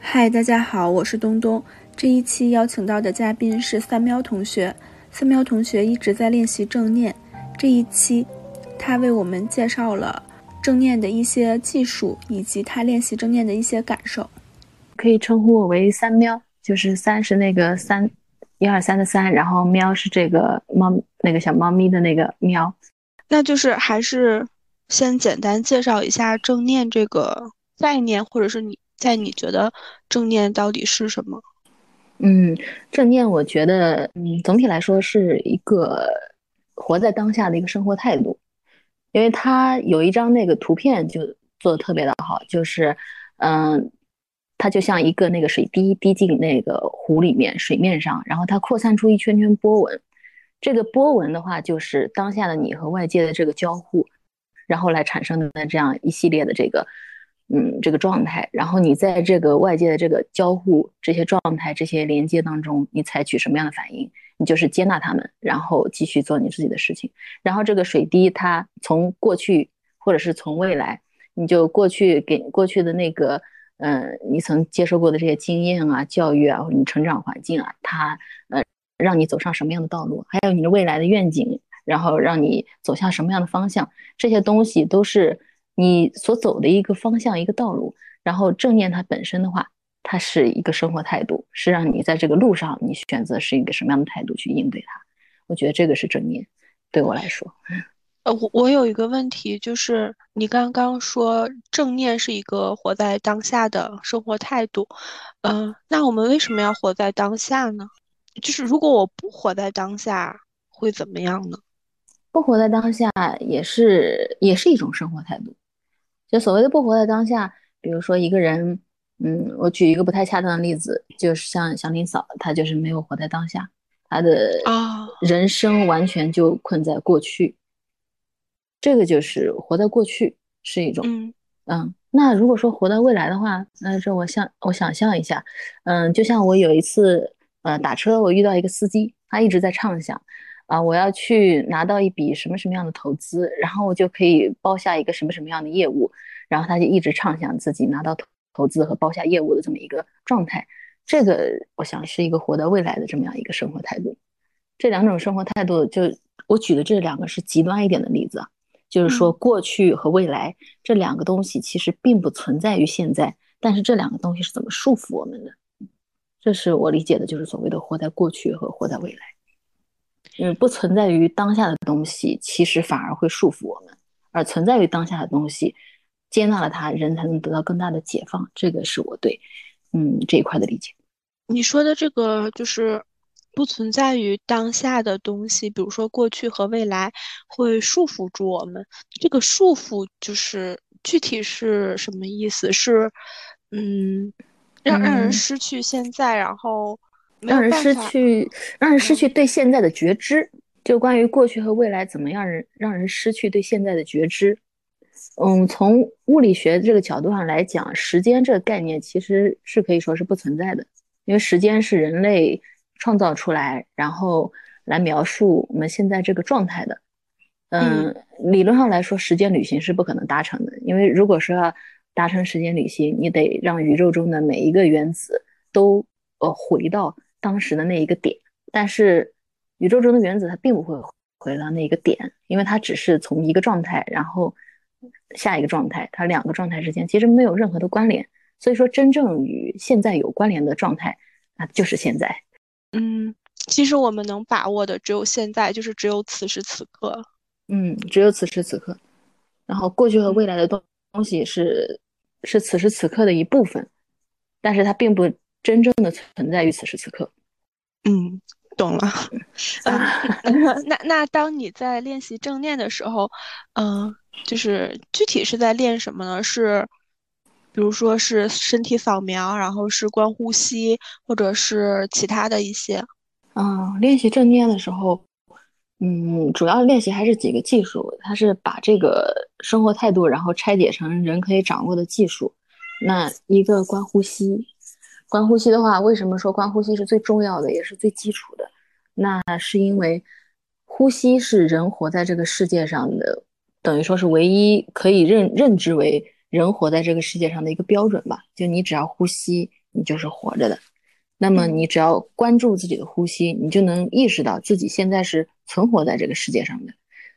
嗨，大家好，我是东东。这一期邀请到的嘉宾是三喵同学。三喵同学一直在练习正念，这一期他为我们介绍了正念的一些技术，以及他练习正念的一些感受。可以称呼我为三喵，就是三是那个三，一二三的三，然后喵是这个猫那个小猫咪的那个喵。那就是还是先简单介绍一下正念这个概念，或者是你在你觉得正念到底是什么？嗯，正念我觉得，嗯，总体来说是一个活在当下的一个生活态度，因为它有一张那个图片就做的特别的好，就是，嗯，它就像一个那个水滴滴进那个湖里面水面上，然后它扩散出一圈圈波纹，这个波纹的话就是当下的你和外界的这个交互，然后来产生的这样一系列的这个。嗯，这个状态，然后你在这个外界的这个交互、这些状态、这些连接当中，你采取什么样的反应？你就是接纳他们，然后继续做你自己的事情。然后这个水滴，它从过去或者是从未来，你就过去给过去的那个，嗯，你曾接受过的这些经验啊、教育啊，或者你成长环境啊，它呃，让你走上什么样的道路？还有你的未来的愿景，然后让你走向什么样的方向？这些东西都是。你所走的一个方向，一个道路，然后正念它本身的话，它是一个生活态度，是让你在这个路上，你选择是一个什么样的态度去应对它。我觉得这个是正念，对我来说。呃，我我有一个问题，就是你刚刚说正念是一个活在当下的生活态度，嗯，那我们为什么要活在当下呢？就是如果我不活在当下，会怎么样呢？不活在当下也是也是一种生活态度。就所谓的不活在当下，比如说一个人，嗯，我举一个不太恰当的例子，就是像祥林嫂，她就是没有活在当下，她的啊人生完全就困在过去，这个就是活在过去是一种，嗯嗯。那如果说活在未来的话，那这我想我想象一下，嗯，就像我有一次，呃，打车我遇到一个司机，他一直在畅想。啊，我要去拿到一笔什么什么样的投资，然后我就可以包下一个什么什么样的业务，然后他就一直畅想自己拿到投投资和包下业务的这么一个状态。这个我想是一个活在未来的这么样一个生活态度。这两种生活态度，就我举的这两个是极端一点的例子啊，就是说过去和未来这两个东西其实并不存在于现在，但是这两个东西是怎么束缚我们的？这是我理解的，就是所谓的活在过去和活在未来。嗯，不存在于当下的东西，其实反而会束缚我们；而存在于当下的东西，接纳了它，人才能得到更大的解放。这个是我对嗯这一块的理解。你说的这个就是不存在于当下的东西，比如说过去和未来会束缚住我们。这个束缚就是具体是什么意思？是嗯，让让人失去现在，然后。让人失去，让人失去对现在的觉知。就关于过去和未来，怎么样人让人失去对现在的觉知？嗯，从物理学这个角度上来讲，时间这个概念其实是可以说是不存在的，因为时间是人类创造出来，然后来描述我们现在这个状态的。嗯，理论上来说，时间旅行是不可能达成的，因为如果说要达成时间旅行，你得让宇宙中的每一个原子都呃回到。当时的那一个点，但是宇宙中的原子它并不会回到那一个点，因为它只是从一个状态，然后下一个状态，它两个状态之间其实没有任何的关联。所以说，真正与现在有关联的状态，那就是现在。嗯，其实我们能把握的只有现在，就是只有此时此刻。嗯，只有此时此刻。然后，过去和未来的东东西是是此时此刻的一部分，但是它并不。真正的存在于此时此刻。嗯，懂了。那那当你在练习正念的时候，嗯，就是具体是在练什么呢？是，比如说是身体扫描，然后是观呼吸，或者是其他的一些。嗯，练习正念的时候，嗯，主要练习还是几个技术。它是把这个生活态度，然后拆解成人可以掌握的技术。那一个观呼吸。观呼吸的话，为什么说观呼吸是最重要的，也是最基础的？那是因为呼吸是人活在这个世界上的，等于说是唯一可以认认知为人活在这个世界上的一个标准吧。就你只要呼吸，你就是活着的。那么你只要关注自己的呼吸，你就能意识到自己现在是存活在这个世界上的。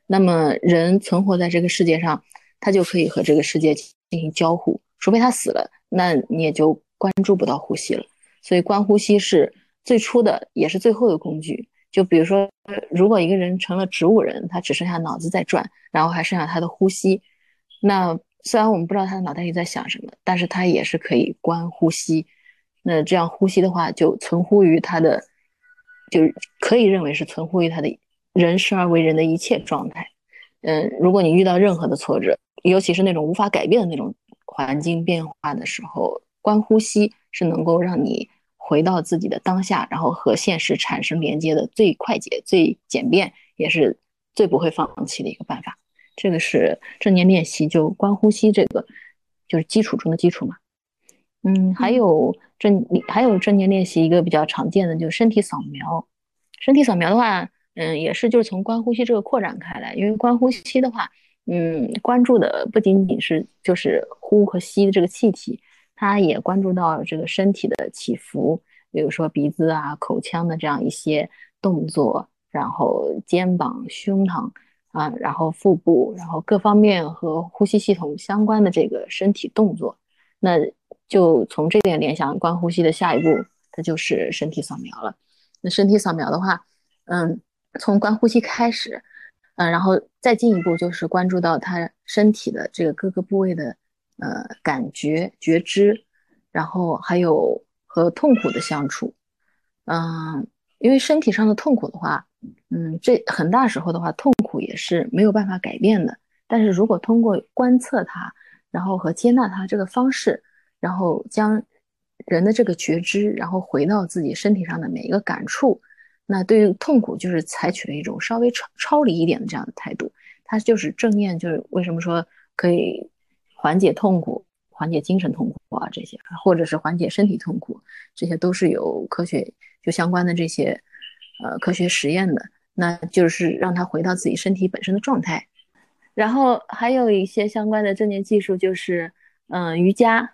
那么人存活在这个世界上，他就可以和这个世界进行交互，除非他死了，那你也就关注不到呼吸了。所以观呼吸是最初的，也是最后的工具。就比如说，如果一个人成了植物人，他只剩下脑子在转，然后还剩下他的呼吸，那虽然我们不知道他的脑袋里在想什么，但是他也是可以观呼吸。那这样呼吸的话，就存乎于他的，就可以认为是存乎于他的人生而为人的一切状态。嗯，如果你遇到任何的挫折，尤其是那种无法改变的那种环境变化的时候，观呼吸是能够让你。回到自己的当下，然后和现实产生连接的最快捷、最简便，也是最不会放弃的一个办法。这个是正念练习，就观呼吸，这个就是基础中的基础嘛。嗯，还有正还有正念练习一个比较常见的就是身体扫描。身体扫描的话，嗯，也是就是从观呼吸这个扩展开来，因为观呼吸的话，嗯，关注的不仅仅是就是呼和吸的这个气体。他也关注到这个身体的起伏，比如说鼻子啊、口腔的这样一些动作，然后肩膀、胸膛啊，然后腹部，然后各方面和呼吸系统相关的这个身体动作，那就从这点联想，观呼吸的下一步，它就是身体扫描了。那身体扫描的话，嗯，从观呼吸开始，嗯，然后再进一步就是关注到他身体的这个各个部位的。呃，感觉觉知，然后还有和痛苦的相处，嗯，因为身体上的痛苦的话，嗯，这很大时候的话，痛苦也是没有办法改变的。但是如果通过观测它，然后和接纳它这个方式，然后将人的这个觉知，然后回到自己身体上的每一个感触，那对于痛苦就是采取了一种稍微超超离一点的这样的态度。它就是正念，就是为什么说可以。缓解痛苦、缓解精神痛苦啊，这些或者是缓解身体痛苦，这些都是有科学就相关的这些呃科学实验的。那就是让他回到自己身体本身的状态。然后还有一些相关的正念技术，就是嗯瑜伽，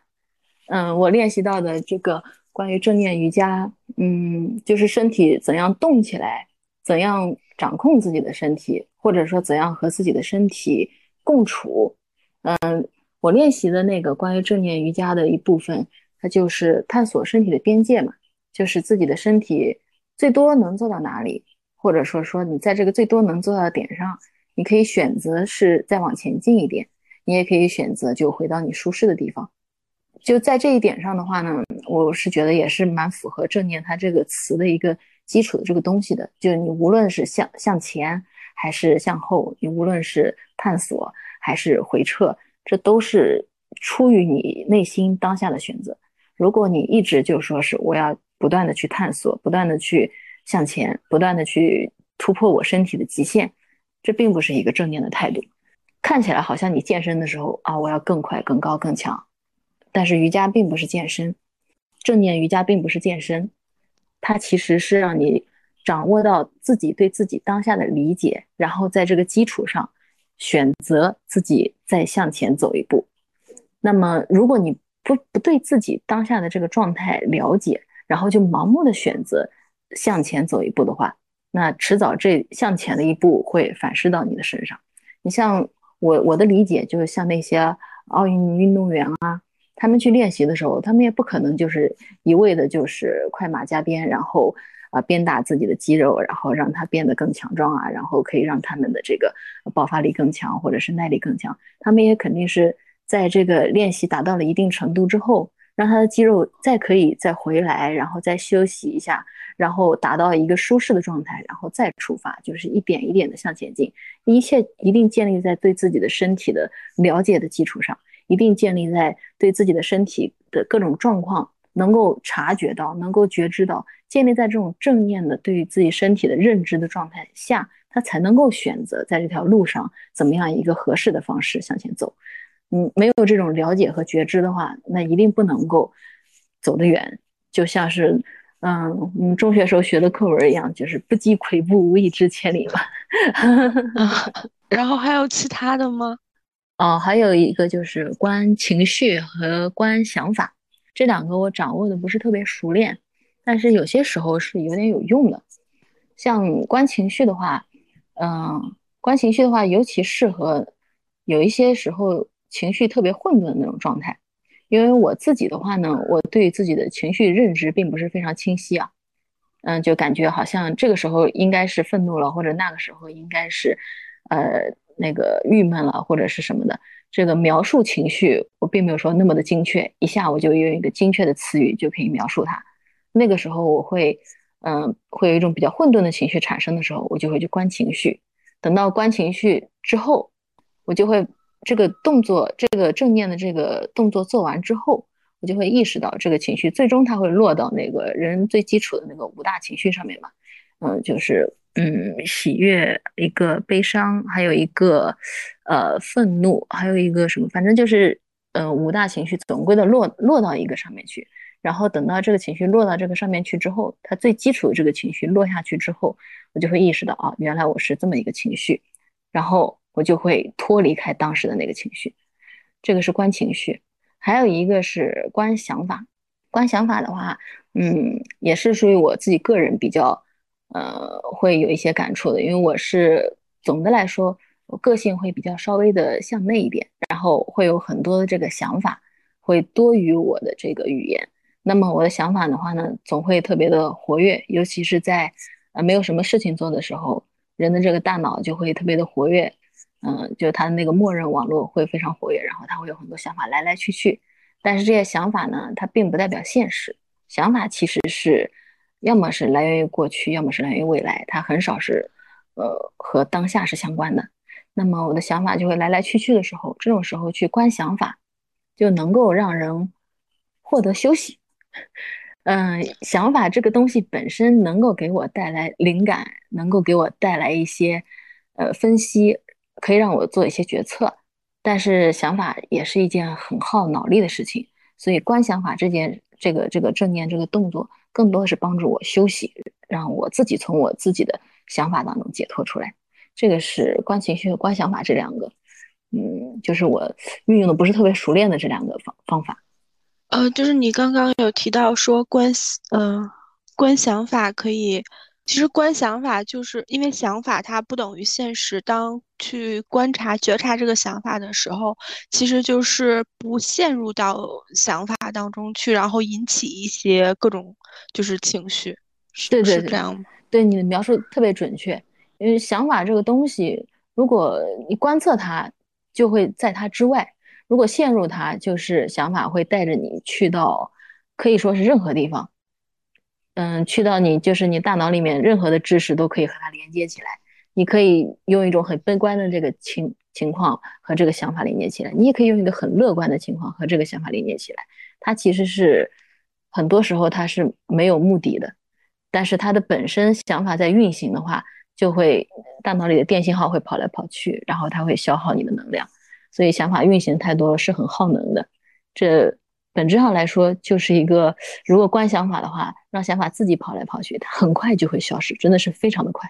嗯我练习到的这个关于正念瑜伽，嗯就是身体怎样动起来，怎样掌控自己的身体，或者说怎样和自己的身体共处，嗯。我练习的那个关于正念瑜伽的一部分，它就是探索身体的边界嘛，就是自己的身体最多能做到哪里，或者说说你在这个最多能做到的点上，你可以选择是再往前进一点，你也可以选择就回到你舒适的地方。就在这一点上的话呢，我是觉得也是蛮符合正念它这个词的一个基础的这个东西的。就是你无论是向向前还是向后，你无论是探索还是回撤。这都是出于你内心当下的选择。如果你一直就说是我要不断的去探索，不断的去向前，不断的去突破我身体的极限，这并不是一个正念的态度。看起来好像你健身的时候啊，我要更快、更高、更强，但是瑜伽并不是健身，正念瑜伽并不是健身，它其实是让你掌握到自己对自己当下的理解，然后在这个基础上。选择自己再向前走一步。那么，如果你不不对自己当下的这个状态了解，然后就盲目的选择向前走一步的话，那迟早这向前的一步会反噬到你的身上。你像我我的理解，就是像那些奥运运动员啊，他们去练习的时候，他们也不可能就是一味的就是快马加鞭，然后。啊，鞭打自己的肌肉，然后让它变得更强壮啊，然后可以让他们的这个爆发力更强，或者是耐力更强。他们也肯定是在这个练习达到了一定程度之后，让他的肌肉再可以再回来，然后再休息一下，然后达到一个舒适的状态，然后再出发，就是一点一点的向前进。一切一定建立在对自己的身体的了解的基础上，一定建立在对自己的身体的各种状况能够察觉到，能够觉知到。建立在这种正念的对于自己身体的认知的状态下，他才能够选择在这条路上怎么样一个合适的方式向前走。嗯，没有这种了解和觉知的话，那一定不能够走得远。就像是，嗯，我们中学时候学的课文一样，就是“不积跬步，无以至千里”嘛。然后还有其他的吗？哦，还有一个就是观情绪和观想法。这两个我掌握的不是特别熟练，但是有些时候是有点有用的。像观情绪的话，嗯，观情绪的话，尤其适合有一些时候情绪特别混沌的那种状态。因为我自己的话呢，我对自己的情绪认知并不是非常清晰啊，嗯，就感觉好像这个时候应该是愤怒了，或者那个时候应该是，呃，那个郁闷了，或者是什么的。这个描述情绪，我并没有说那么的精确，一下我就用一个精确的词语就可以描述它。那个时候我会，嗯，会有一种比较混沌的情绪产生的时候，我就会去观情绪。等到观情绪之后，我就会。这个动作，这个正念的这个动作做完之后，我就会意识到这个情绪最终它会落到那个人最基础的那个五大情绪上面嘛。嗯，就是嗯，喜悦，一个悲伤，还有一个呃愤怒，还有一个什么，反正就是呃五大情绪总归的落落到一个上面去。然后等到这个情绪落到这个上面去之后，它最基础的这个情绪落下去之后，我就会意识到啊，原来我是这么一个情绪，然后。我就会脱离开当时的那个情绪，这个是观情绪，还有一个是观想法。观想法的话，嗯，也是属于我自己个人比较，呃，会有一些感触的。因为我是总的来说，我个性会比较稍微的向内一点，然后会有很多的这个想法，会多于我的这个语言。那么我的想法的话呢，总会特别的活跃，尤其是在呃没有什么事情做的时候，人的这个大脑就会特别的活跃。嗯，就它的那个默认网络会非常活跃，然后它会有很多想法来来去去，但是这些想法呢，它并不代表现实。想法其实是，要么是来源于过去，要么是来源于未来，它很少是，呃，和当下是相关的。那么我的想法就会来来去去的时候，这种时候去观想法，就能够让人获得休息。嗯，想法这个东西本身能够给我带来灵感，能够给我带来一些，呃，分析。可以让我做一些决策，但是想法也是一件很耗脑力的事情，所以观想法这件这个这个正念这个动作，更多的是帮助我休息，让我自己从我自己的想法当中解脱出来。这个是观情绪和观想法这两个，嗯，就是我运用的不是特别熟练的这两个方方法。呃，就是你刚刚有提到说观，嗯，观想法可以。其实观想法就是因为想法它不等于现实。当去观察、觉察这个想法的时候，其实就是不陷入到想法当中去，然后引起一些各种就是情绪。对对，是这样吗？对你的描述特别准确。因为想法这个东西，如果你观测它，就会在它之外；如果陷入它，就是想法会带着你去到可以说是任何地方。嗯，去到你就是你大脑里面任何的知识都可以和它连接起来，你可以用一种很悲观的这个情情况和这个想法连接起来，你也可以用一个很乐观的情况和这个想法连接起来。它其实是很多时候它是没有目的的，但是它的本身想法在运行的话，就会大脑里的电信号会跑来跑去，然后它会消耗你的能量，所以想法运行太多了是很耗能的。这。本质上来说，就是一个如果观想法的话，让想法自己跑来跑去，它很快就会消失，真的是非常的快。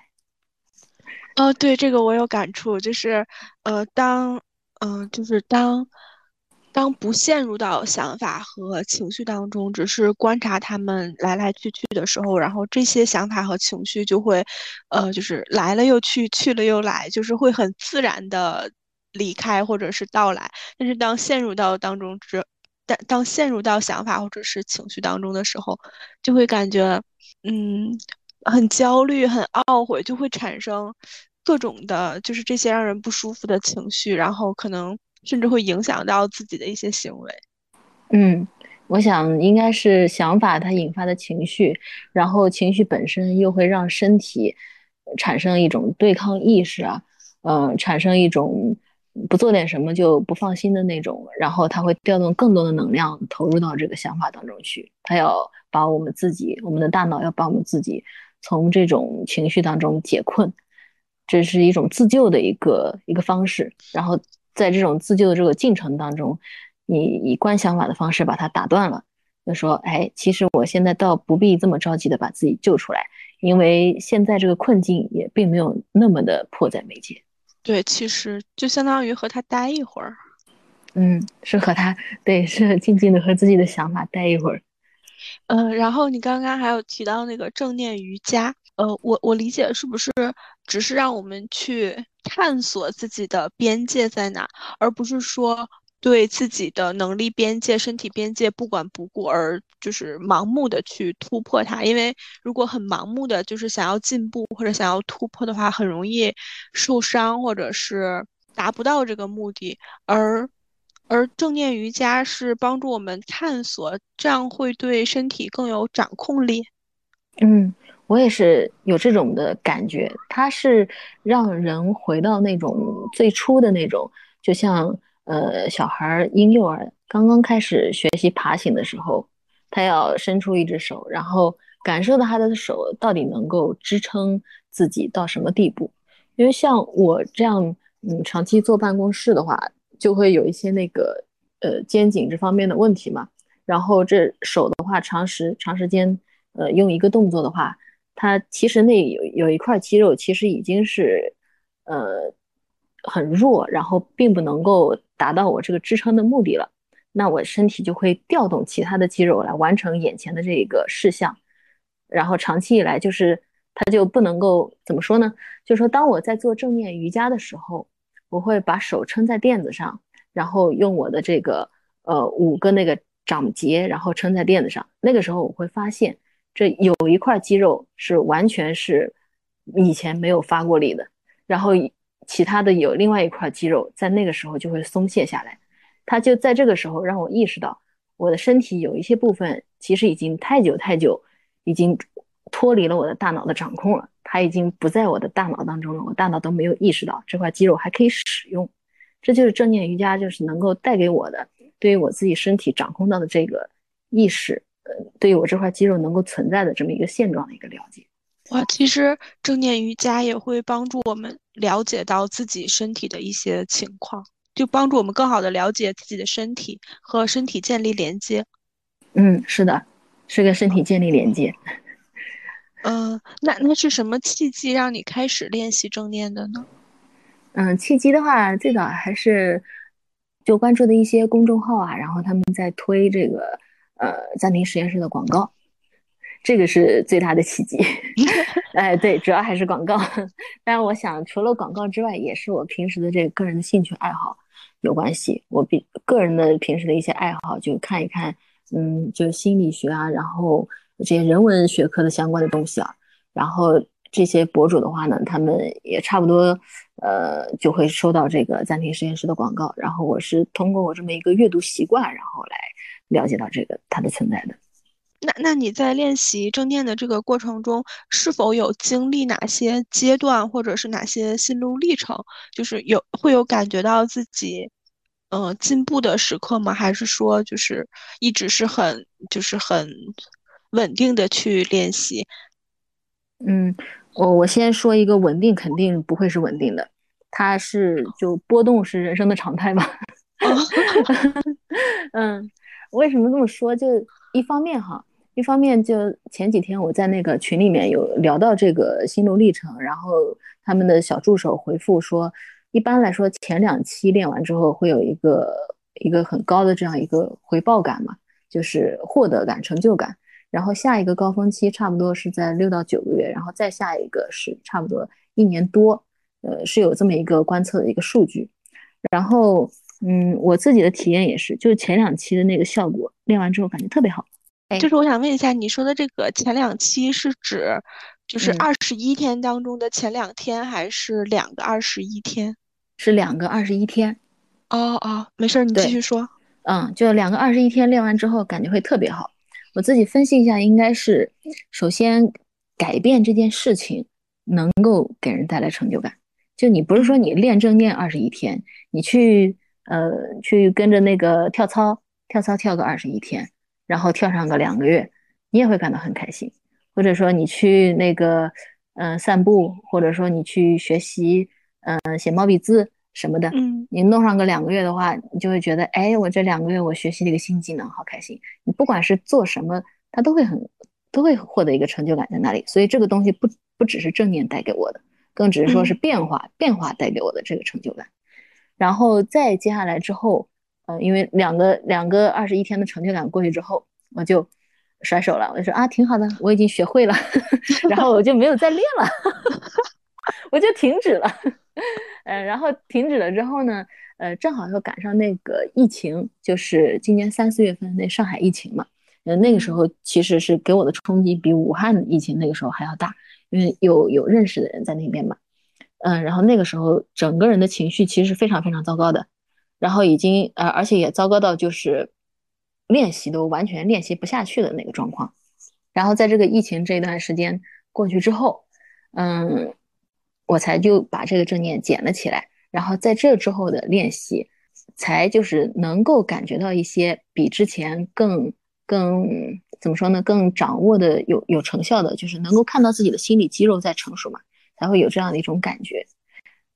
哦，对，这个我有感触，就是呃，当嗯，就是当当不陷入到想法和情绪当中，只是观察他们来来去去的时候，然后这些想法和情绪就会呃，就是来了又去，去了又来，就是会很自然的离开或者是到来。但是当陷入到当中之但当陷入到想法或者是情绪当中的时候，就会感觉，嗯，很焦虑、很懊悔，就会产生各种的，就是这些让人不舒服的情绪，然后可能甚至会影响到自己的一些行为。嗯，我想应该是想法它引发的情绪，然后情绪本身又会让身体产生一种对抗意识啊，嗯，产生一种。不做点什么就不放心的那种，然后他会调动更多的能量投入到这个想法当中去。他要把我们自己，我们的大脑要把我们自己从这种情绪当中解困，这是一种自救的一个一个方式。然后在这种自救的这个进程当中，你以观想法的方式把它打断了，就说：哎，其实我现在倒不必这么着急的把自己救出来，因为现在这个困境也并没有那么的迫在眉睫。对，其实就相当于和他待一会儿。嗯，是和他对，是静静的和自己的想法待一会儿。嗯，然后你刚刚还有提到那个正念瑜伽，呃，我我理解是不是只是让我们去探索自己的边界在哪，而不是说对自己的能力边界、身体边界不管不顾，而就是盲目的去突破它？因为如果很盲目的就是想要进步或者想要突破的话，很容易受伤或者是达不到这个目的，而。而正念瑜伽是帮助我们探索，这样会对身体更有掌控力。嗯，我也是有这种的感觉，它是让人回到那种最初的那种，就像呃小孩婴幼儿刚刚开始学习爬行的时候，他要伸出一只手，然后感受到他的手到底能够支撑自己到什么地步。因为像我这样，嗯，长期坐办公室的话。就会有一些那个呃肩颈这方面的问题嘛，然后这手的话，长时长时间呃用一个动作的话，它其实那有有一块肌肉其实已经是呃很弱，然后并不能够达到我这个支撑的目的了，那我身体就会调动其他的肌肉来完成眼前的这个事项，然后长期以来就是它就不能够怎么说呢？就是说当我在做正念瑜伽的时候。我会把手撑在垫子上，然后用我的这个呃五个那个掌节，然后撑在垫子上。那个时候我会发现，这有一块肌肉是完全是以前没有发过力的，然后其他的有另外一块肌肉在那个时候就会松懈下来。它就在这个时候让我意识到，我的身体有一些部分其实已经太久太久已经脱离了我的大脑的掌控了。它已经不在我的大脑当中了，我大脑都没有意识到这块肌肉还可以使用，这就是正念瑜伽就是能够带给我的，对于我自己身体掌控到的这个意识，呃，对于我这块肌肉能够存在的这么一个现状的一个了解。哇，其实正念瑜伽也会帮助我们了解到自己身体的一些情况，就帮助我们更好的了解自己的身体和身体建立连接。嗯，是的，是跟身体建立连接。嗯，那那是什么契机让你开始练习正念的呢？嗯，契机的话，最早还是就关注的一些公众号啊，然后他们在推这个呃暂停实验室的广告，这个是最大的奇迹。哎，对，主要还是广告。但是我想，除了广告之外，也是我平时的这个个人的兴趣爱好有关系。我比个人的平时的一些爱好，就看一看，嗯，就是心理学啊，然后。这些人文学科的相关的东西啊，然后这些博主的话呢，他们也差不多，呃，就会收到这个暂停实验室的广告。然后我是通过我这么一个阅读习惯，然后来了解到这个它的存在的。那那你在练习正念的这个过程中，是否有经历哪些阶段，或者是哪些心路历程？就是有会有感觉到自己，嗯，进步的时刻吗？还是说就是一直是很就是很。稳定的去练习，嗯，我我先说一个稳定，肯定不会是稳定的，它是就波动是人生的常态吧。嗯，为什么这么说？就一方面哈，一方面就前几天我在那个群里面有聊到这个心路历程，然后他们的小助手回复说，一般来说前两期练完之后会有一个一个很高的这样一个回报感嘛，就是获得感、成就感。然后下一个高峰期差不多是在六到九个月，然后再下一个是差不多一年多，呃，是有这么一个观测的一个数据。然后，嗯，我自己的体验也是，就是前两期的那个效果练完之后感觉特别好。就是我想问一下，你说的这个前两期是指就是二十一天当中的前两天，还是两个二十一天？是两个二十一天。哦哦，没事，你继续说。嗯，就两个二十一天练完之后感觉会特别好。我自己分析一下，应该是首先改变这件事情能够给人带来成就感。就你不是说你练正念二十一天，你去呃去跟着那个跳操，跳操跳个二十一天，然后跳上个两个月，你也会感到很开心。或者说你去那个嗯散步，或者说你去学习嗯写毛笔字。什么的，嗯，你弄上个两个月的话，你就会觉得，哎，我这两个月我学习了一个新技能，好开心。你不管是做什么，他都会很，都会获得一个成就感在那里。所以这个东西不不只是正念带给我的，更只是说是变化，变化带给我的这个成就感。然后再接下来之后，呃，因为两个两个二十一天的成就感过去之后，我就甩手了，我就说啊，挺好的，我已经学会了，然后我就没有再练了，我就停止了。呃，然后停止了之后呢，呃，正好又赶上那个疫情，就是今年三四月份那上海疫情嘛，呃，那个时候其实是给我的冲击比武汉疫情那个时候还要大，因为有有认识的人在那边嘛，嗯，然后那个时候整个人的情绪其实是非常非常糟糕的，然后已经呃，而且也糟糕到就是练习都完全练习不下去的那个状况，然后在这个疫情这一段时间过去之后，嗯。我才就把这个正念捡了起来，然后在这之后的练习，才就是能够感觉到一些比之前更更怎么说呢？更掌握的有有成效的，就是能够看到自己的心理肌肉在成熟嘛，才会有这样的一种感觉。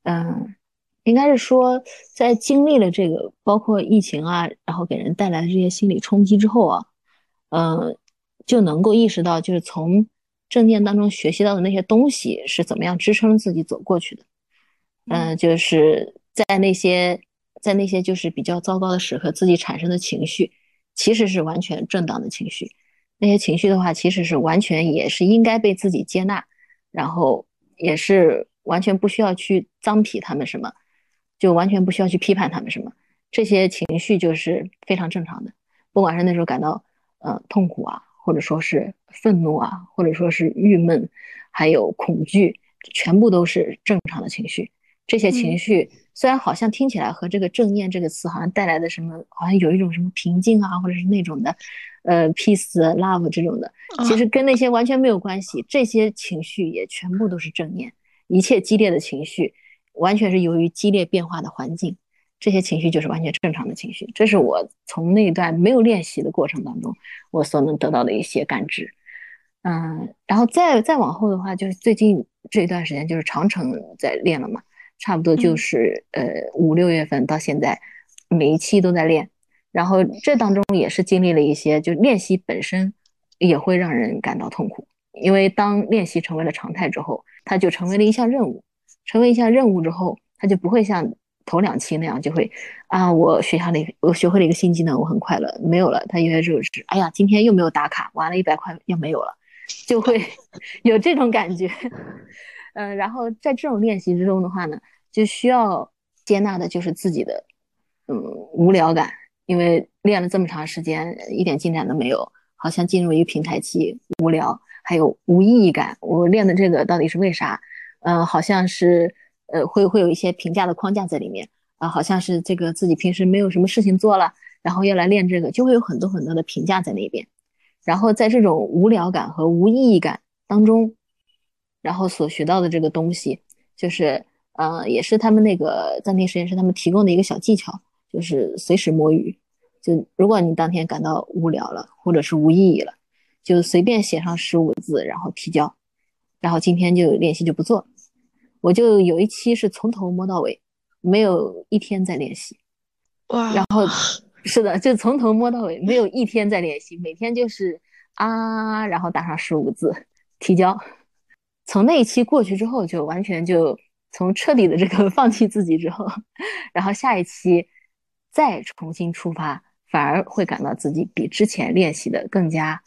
嗯，应该是说在经历了这个包括疫情啊，然后给人带来的这些心理冲击之后啊，嗯，就能够意识到就是从。正念当中学习到的那些东西是怎么样支撑自己走过去的？嗯，就是在那些在那些就是比较糟糕的时刻，自己产生的情绪其实是完全正当的情绪。那些情绪的话，其实是完全也是应该被自己接纳，然后也是完全不需要去脏批他们什么，就完全不需要去批判他们什么。这些情绪就是非常正常的，不管是那时候感到呃痛苦啊。或者说是愤怒啊，或者说是郁闷，还有恐惧，全部都是正常的情绪。这些情绪虽然好像听起来和这个正念这个词好像带来的什么，好像有一种什么平静啊，或者是那种的，呃，peace love 这种的，其实跟那些完全没有关系。这些情绪也全部都是正念。一切激烈的情绪，完全是由于激烈变化的环境。这些情绪就是完全正常的情绪，这是我从那段没有练习的过程当中，我所能得到的一些感知。嗯，然后再再往后的话，就是最近这一段时间，就是长城在练了嘛，差不多就是呃五六月份到现在，每一期都在练。然后这当中也是经历了一些，就练习本身也会让人感到痛苦，因为当练习成为了常态之后，它就成为了一项任务，成为一项任务之后，它就不会像。头两期那样就会啊，我学下了，我学会了一个新技能，我很快乐。没有了，他因为就是，哎呀，今天又没有打卡，完了一百块又没有了，就会 有这种感觉。嗯，然后在这种练习之中的话呢，就需要接纳的就是自己的嗯无聊感，因为练了这么长时间，一点进展都没有，好像进入一个平台期，无聊，还有无意义感。我练的这个到底是为啥？嗯，好像是。呃，会会有一些评价的框架在里面啊，好像是这个自己平时没有什么事情做了，然后要来练这个，就会有很多很多的评价在那边。然后在这种无聊感和无意义感当中，然后所学到的这个东西，就是呃，也是他们那个暂停实验室他们提供的一个小技巧，就是随时摸鱼。就如果你当天感到无聊了，或者是无意义了，就随便写上十五字，然后提交，然后今天就练习就不做。我就有一期是从头摸到尾，没有一天在练习，哇！然后 是的，就从头摸到尾，没有一天在练习，每天就是啊，然后打上十五个字提交。从那一期过去之后，就完全就从彻底的这个 放弃自己之后，然后下一期再重新出发，反而会感到自己比之前练习的更加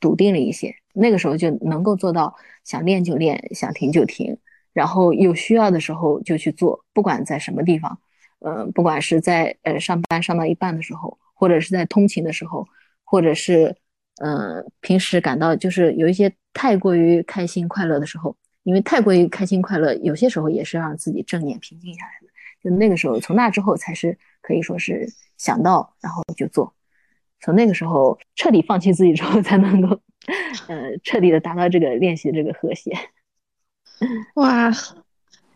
笃定了一些。那个时候就能够做到想练就练，想停就停。然后有需要的时候就去做，不管在什么地方，呃，不管是在呃上班上到一半的时候，或者是在通勤的时候，或者是呃平时感到就是有一些太过于开心快乐的时候，因为太过于开心快乐，有些时候也是让自己正念平静下来。就那个时候，从那之后才是可以说是想到然后就做，从那个时候彻底放弃自己之后，才能够呃彻底的达到这个练习的这个和谐。哇，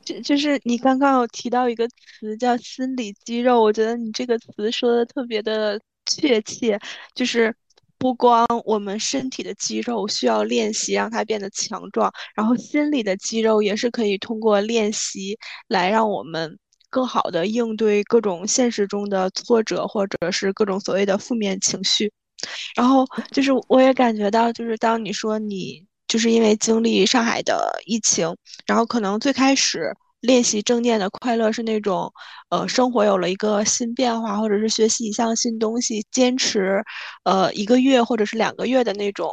就就是你刚刚有提到一个词叫心理肌肉，我觉得你这个词说的特别的确切，就是不光我们身体的肌肉需要练习让它变得强壮，然后心理的肌肉也是可以通过练习来让我们更好的应对各种现实中的挫折或者是各种所谓的负面情绪。然后就是我也感觉到，就是当你说你。就是因为经历上海的疫情，然后可能最开始练习正念的快乐是那种，呃，生活有了一个新变化，或者是学习一项新东西，坚持，呃，一个月或者是两个月的那种，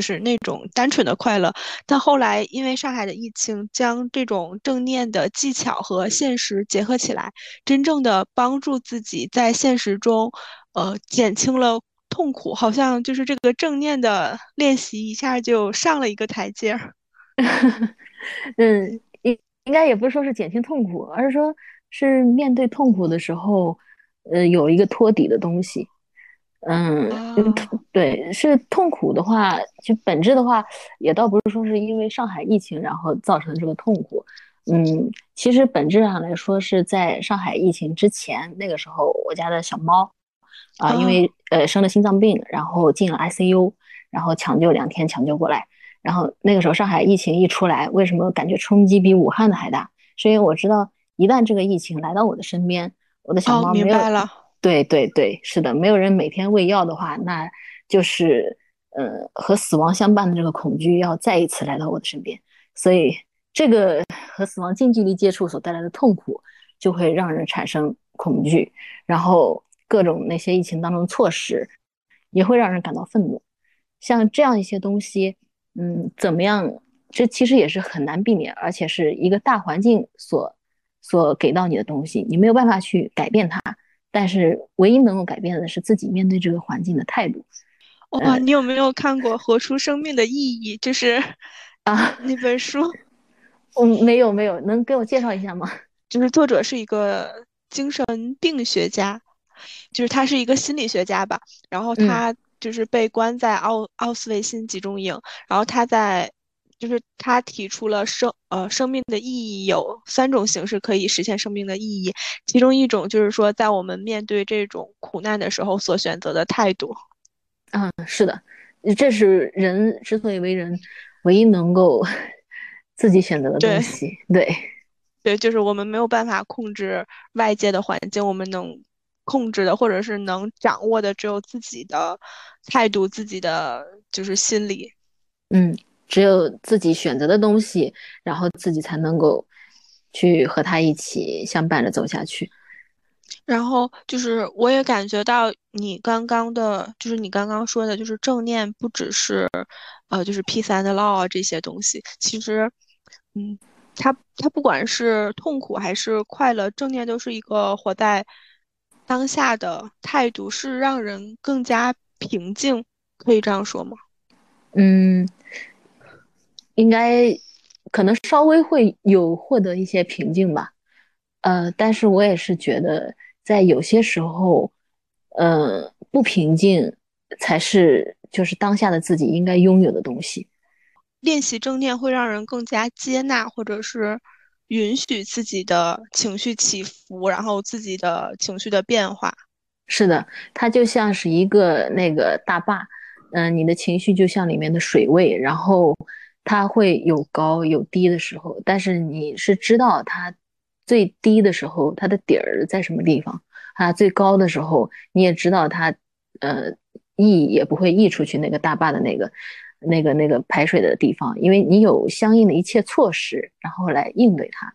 就是那种单纯的快乐。但后来因为上海的疫情，将这种正念的技巧和现实结合起来，真正的帮助自己在现实中，呃，减轻了痛苦，好像就是这个正念的练习一下就上了一个台阶儿。嗯。应应该也不是说是减轻痛苦，而是说是面对痛苦的时候，呃，有一个托底的东西。嗯，对，是痛苦的话，就本质的话，也倒不是说是因为上海疫情然后造成这个痛苦。嗯，其实本质上来说是在上海疫情之前，那个时候我家的小猫啊，因为呃生了心脏病，然后进了 ICU，然后抢救两天抢救过来。然后那个时候上海疫情一出来，为什么感觉冲击比武汉的还大？是因为我知道一旦这个疫情来到我的身边，我的小猫没有了。对对对，是的，没有人每天喂药的话，那就是呃和死亡相伴的这个恐惧要再一次来到我的身边。所以这个和死亡近距离接触所带来的痛苦，就会让人产生恐惧，然后各种那些疫情当中的措施，也会让人感到愤怒。像这样一些东西。嗯，怎么样？这其实也是很难避免，而且是一个大环境所所给到你的东西，你没有办法去改变它。但是唯一能够改变的是自己面对这个环境的态度。哇，你有没有看过《活出生命的意义》？就是啊，那本书。嗯，没有没有，能给我介绍一下吗？就是作者是一个精神病学家，就是他是一个心理学家吧，然后他。就是被关在奥奥斯维辛集中营，然后他在，就是他提出了生呃生命的意义有三种形式可以实现生命的意义，其中一种就是说在我们面对这种苦难的时候所选择的态度。嗯，是的，这是人之所以为人唯一能够 自己选择的东西。对，对，就是我们没有办法控制外界的环境，我们能。控制的，或者是能掌握的，只有自己的态度，自己的就是心理。嗯，只有自己选择的东西，然后自己才能够去和他一起相伴着走下去。然后就是，我也感觉到你刚刚的，就是你刚刚说的，就是正念不只是，呃，就是 P 三的 law 这些东西。其实，嗯，它它不管是痛苦还是快乐，正念都是一个活在。当下的态度是让人更加平静，可以这样说吗？嗯，应该可能稍微会有获得一些平静吧。呃，但是我也是觉得，在有些时候，呃，不平静才是就是当下的自己应该拥有的东西。练习正念会让人更加接纳，或者是。允许自己的情绪起伏，然后自己的情绪的变化。是的，它就像是一个那个大坝，嗯，你的情绪就像里面的水位，然后它会有高有低的时候，但是你是知道它最低的时候它的底儿在什么地方，它最高的时候你也知道它，呃，溢也不会溢出去那个大坝的那个。那个那个排水的地方，因为你有相应的一切措施，然后来应对它。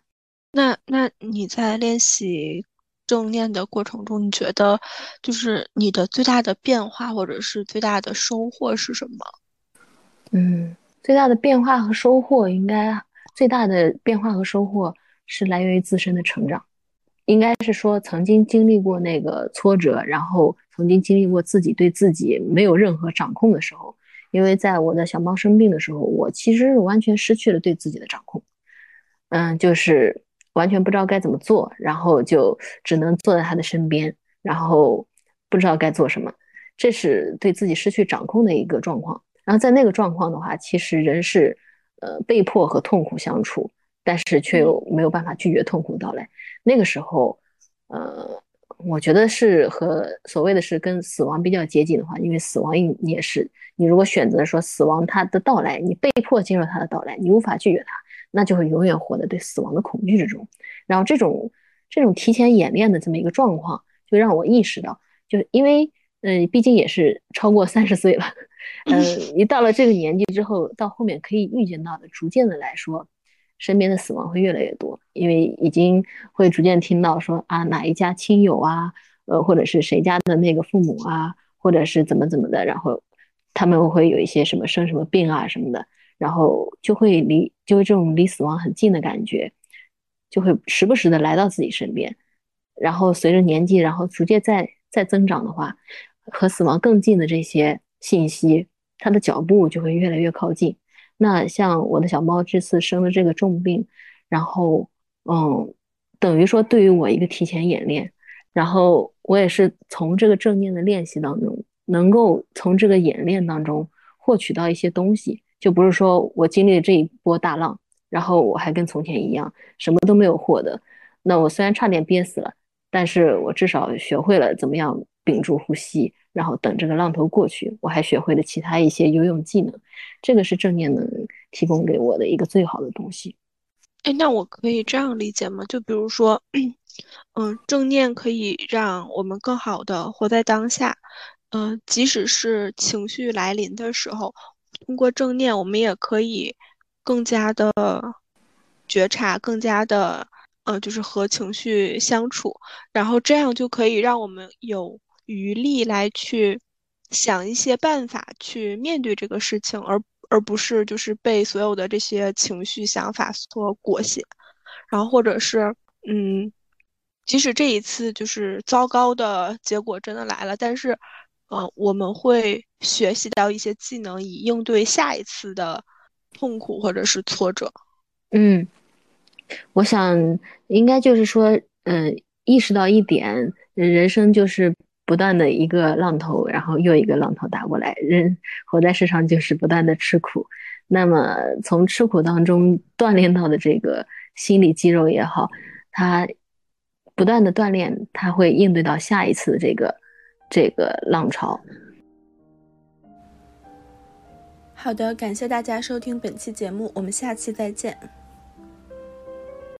那那你在练习正念的过程中，你觉得就是你的最大的变化，或者是最大的收获是什么？嗯，最大的变化和收获，应该最大的变化和收获是来源于自身的成长。应该是说，曾经经历过那个挫折，然后曾经经历过自己对自己没有任何掌控的时候。因为在我的小猫生病的时候，我其实完全失去了对自己的掌控，嗯，就是完全不知道该怎么做，然后就只能坐在它的身边，然后不知道该做什么，这是对自己失去掌控的一个状况。然后在那个状况的话，其实人是呃被迫和痛苦相处，但是却又没有办法拒绝痛苦的到来。那个时候，呃。我觉得是和所谓的是跟死亡比较接近的话，因为死亡你也是，你如果选择说死亡它的到来，你被迫接受它的到来，你无法拒绝它，那就会永远活在对死亡的恐惧之中。然后这种这种提前演练的这么一个状况，就让我意识到，就因为嗯，毕竟也是超过三十岁了，嗯，你到了这个年纪之后，到后面可以预见到的，逐渐的来说，身边的死亡会越来越多，因为已经会逐渐听到说啊哪一家亲友啊，呃或者是谁家的那个父母啊，或者是怎么怎么的，然后他们会有一些什么生什么病啊什么的，然后就会离就会这种离死亡很近的感觉，就会时不时的来到自己身边，然后随着年纪，然后逐渐再再增长的话，和死亡更近的这些信息，它的脚步就会越来越靠近。那像我的小猫这次生了这个重病，然后嗯，等于说对于我一个提前演练，然后我也是从这个正念的练习当中，能够从这个演练当中获取到一些东西，就不是说我经历了这一波大浪，然后我还跟从前一样什么都没有获得。那我虽然差点憋死了，但是我至少学会了怎么样屏住呼吸。然后等这个浪头过去，我还学会了其他一些游泳技能，这个是正念能提供给我的一个最好的东西。哎，那我可以这样理解吗？就比如说，嗯，正念可以让我们更好的活在当下，嗯，即使是情绪来临的时候，通过正念，我们也可以更加的觉察，更加的，嗯，就是和情绪相处，然后这样就可以让我们有。余力来去想一些办法去面对这个事情，而而不是就是被所有的这些情绪想法所裹挟，然后或者是嗯，即使这一次就是糟糕的结果真的来了，但是呃，我们会学习到一些技能以应对下一次的痛苦或者是挫折。嗯，我想应该就是说，嗯，意识到一点，人生就是。不断的一个浪头，然后又一个浪头打过来，人活在世上就是不断的吃苦。那么从吃苦当中锻炼到的这个心理肌肉也好，他不断的锻炼，他会应对到下一次的这个这个浪潮。好的，感谢大家收听本期节目，我们下期再见。